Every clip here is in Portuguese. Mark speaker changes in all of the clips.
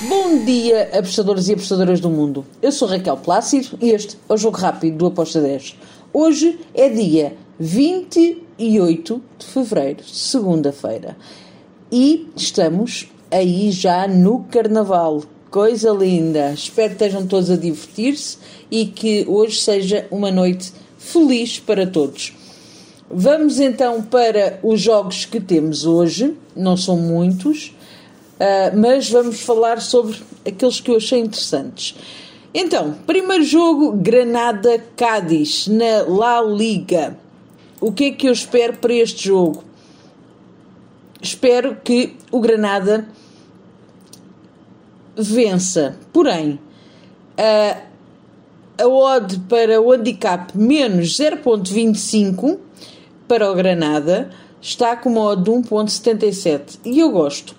Speaker 1: Bom dia, apostadores e apostadoras do mundo. Eu sou Raquel Plácido e este é o Jogo Rápido do Aposta 10. Hoje é dia 28 de fevereiro, segunda-feira. E estamos aí já no Carnaval. Coisa linda! Espero que estejam todos a divertir-se e que hoje seja uma noite feliz para todos. Vamos então para os jogos que temos hoje, não são muitos. Uh, mas vamos falar sobre aqueles que eu achei interessantes. Então, primeiro jogo, Granada-Cádiz, na La Liga. O que é que eu espero para este jogo? Espero que o Granada vença. Porém, uh, a odd para o handicap menos 0.25 para o Granada está com uma odd de 1.77 e eu gosto.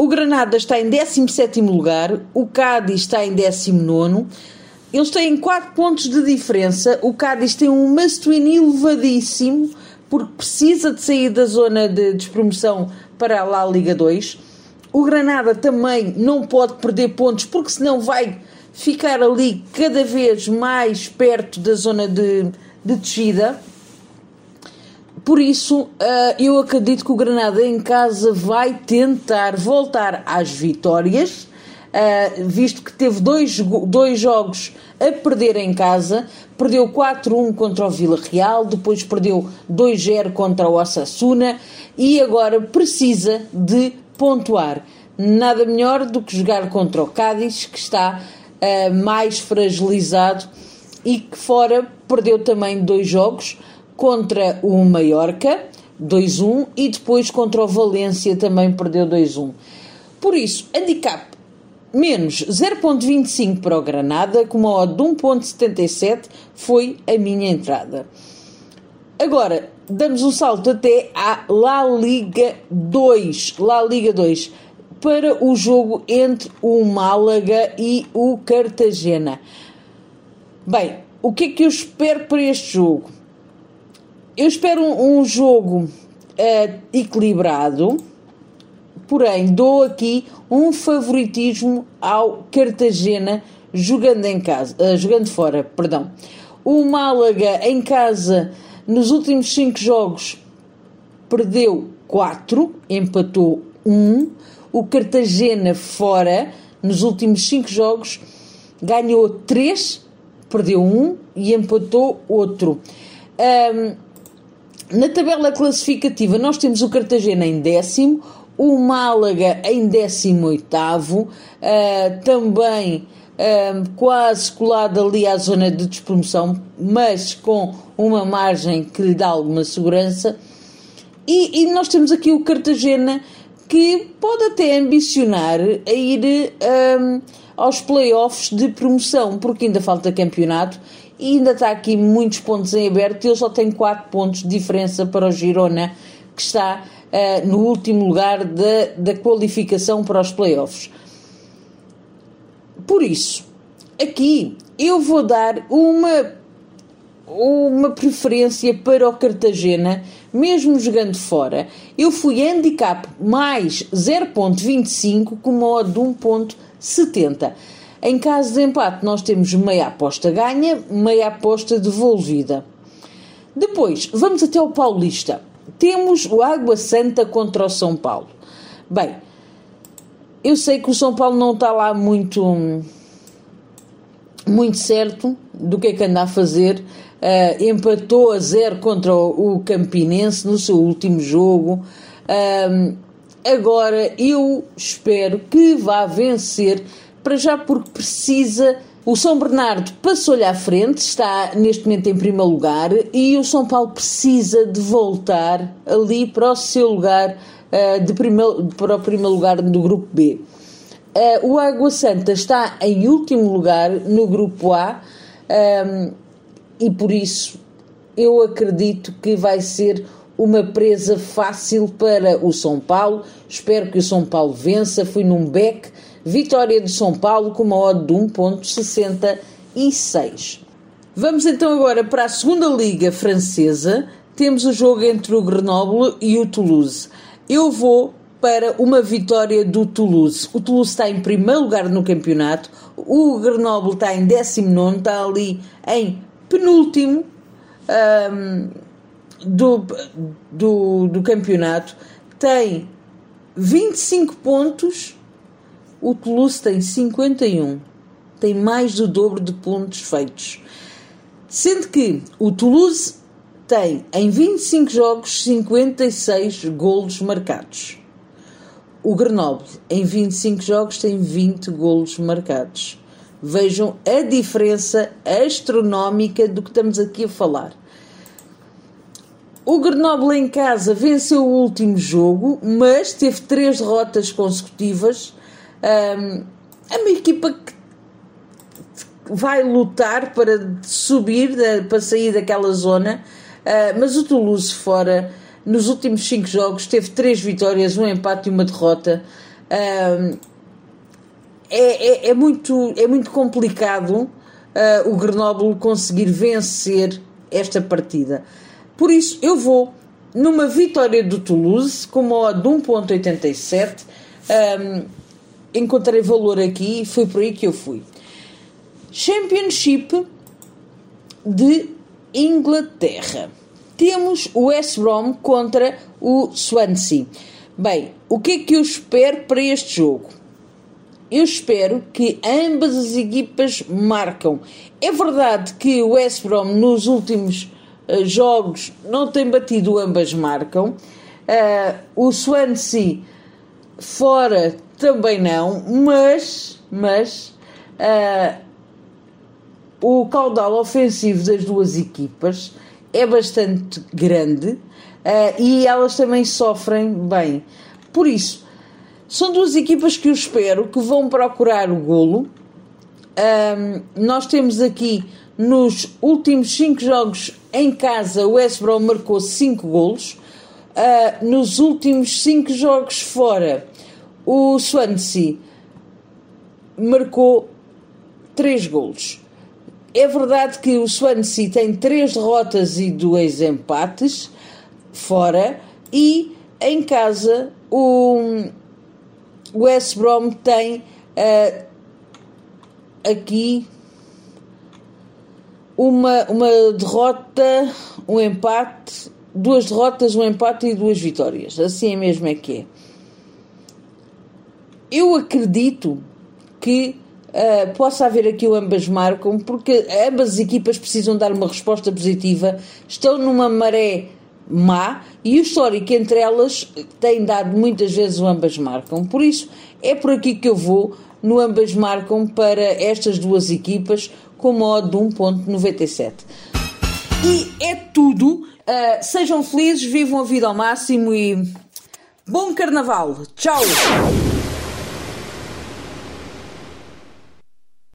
Speaker 1: O Granada está em 17 lugar, o Cádiz está em 19. Eles têm 4 pontos de diferença. O Cádiz tem um must-win elevadíssimo, porque precisa de sair da zona de despromoção para lá a Liga 2. O Granada também não pode perder pontos, porque senão vai ficar ali cada vez mais perto da zona de, de descida. Por isso, uh, eu acredito que o Granada em casa vai tentar voltar às vitórias, uh, visto que teve dois, dois jogos a perder em casa. Perdeu 4-1 contra o Vila Real, depois perdeu 2-0 contra o Osasuna e agora precisa de pontuar. Nada melhor do que jogar contra o Cádiz, que está uh, mais fragilizado e que fora perdeu também dois jogos contra o Mallorca, 2-1, e depois contra o Valência também perdeu 2-1. Por isso, handicap menos 0.25 para o Granada, com uma odd de 1.77 foi a minha entrada. Agora, damos um salto até à La Liga 2, La Liga 2, para o jogo entre o Málaga e o Cartagena. Bem, o que é que eu espero para este jogo? Eu espero um, um jogo uh, equilibrado, porém dou aqui um favoritismo ao Cartagena jogando em casa, uh, jogando fora, perdão. O Málaga em casa nos últimos 5 jogos perdeu 4, empatou 1. O Cartagena fora nos últimos 5 jogos ganhou 3, perdeu 1 e empatou outro. Um, na tabela classificativa, nós temos o Cartagena em décimo, o Málaga em décimo oitavo, uh, também uh, quase colado ali à zona de despromoção, mas com uma margem que lhe dá alguma segurança. E, e nós temos aqui o Cartagena que pode até ambicionar a ir um, aos playoffs de promoção, porque ainda falta campeonato e ainda está aqui muitos pontos em aberto. Ele só tem 4 pontos de diferença para o Girona, que está uh, no último lugar da, da qualificação para os playoffs. Por isso, aqui eu vou dar uma, uma preferência para o Cartagena, mesmo jogando fora. Eu fui handicap mais 0.25 com uma odd de 1.70. Em caso de empate, nós temos meia aposta ganha, meia aposta devolvida. Depois, vamos até o Paulista. Temos o Água Santa contra o São Paulo. Bem, eu sei que o São Paulo não está lá muito, muito certo do que é que anda a fazer. Uh, empatou a zero contra o, o Campinense no seu último jogo. Uh, agora eu espero que vá vencer para já porque precisa. O São Bernardo passou-lhe à frente, está neste momento em primeiro lugar, e o São Paulo precisa de voltar ali para o seu lugar, uh, de primeiro, para o primeiro lugar do grupo B. Uh, o Água Santa está em último lugar no grupo A, um, ehm, e por isso eu acredito que vai ser uma presa fácil para o São Paulo. Espero que o São Paulo vença. Fui num beck Vitória de São Paulo com uma odd de 1.66. Vamos então agora para a segunda liga francesa. Temos o jogo entre o Grenoble e o Toulouse. Eu vou para uma vitória do Toulouse. O Toulouse está em primeiro lugar no campeonato, o Grenoble está em 19, está ali em penúltimo um, do, do, do campeonato, tem 25 pontos, o Toulouse tem 51, tem mais do dobro de pontos feitos. Sendo que o Toulouse tem em 25 jogos 56 golos marcados. O Grenoble em 25 jogos tem 20 golos marcados. Vejam a diferença astronómica do que estamos aqui a falar. O Grenoble em casa venceu o último jogo, mas teve três derrotas consecutivas. É uma equipa que vai lutar para subir, para sair daquela zona, uh, mas o Toulouse fora, nos últimos cinco jogos, teve três vitórias, um empate e uma derrota. É, é, é, muito, é muito complicado uh, o Grenoble conseguir vencer esta partida. Por isso, eu vou numa vitória do Toulouse com uma odd de 1.87. Um, encontrei valor aqui e foi por aí que eu fui. Championship de Inglaterra. Temos o West Brom contra o Swansea. Bem, o que é que eu espero para este jogo? Eu espero que ambas as equipas marcam. É verdade que o West Brom nos últimos uh, jogos não tem batido, ambas marcam. Uh, o Swansea fora também não, mas, mas uh, o caudal ofensivo das duas equipas é bastante grande uh, e elas também sofrem bem. Por isso, são duas equipas que eu espero que vão procurar o golo. Um, nós temos aqui nos últimos cinco jogos em casa, o West Brom marcou 5 golos. Uh, nos últimos cinco jogos fora, o Swansea marcou 3 golos. É verdade que o Swansea tem três derrotas e dois empates fora e em casa o West Brom tem uh, aqui uma, uma derrota, um empate, duas derrotas, um empate e duas vitórias. Assim é mesmo é que é. Eu acredito que uh, possa haver aqui o ambas marcam, porque ambas as equipas precisam dar uma resposta positiva, estão numa maré má e o histórico entre elas tem dado muitas vezes o ambas marcam. Por isso, é por aqui que eu vou no ambas marcam para estas duas equipas com modo de 1.97. E é tudo. Uh, sejam felizes, vivam a vida ao máximo e bom carnaval. Tchau!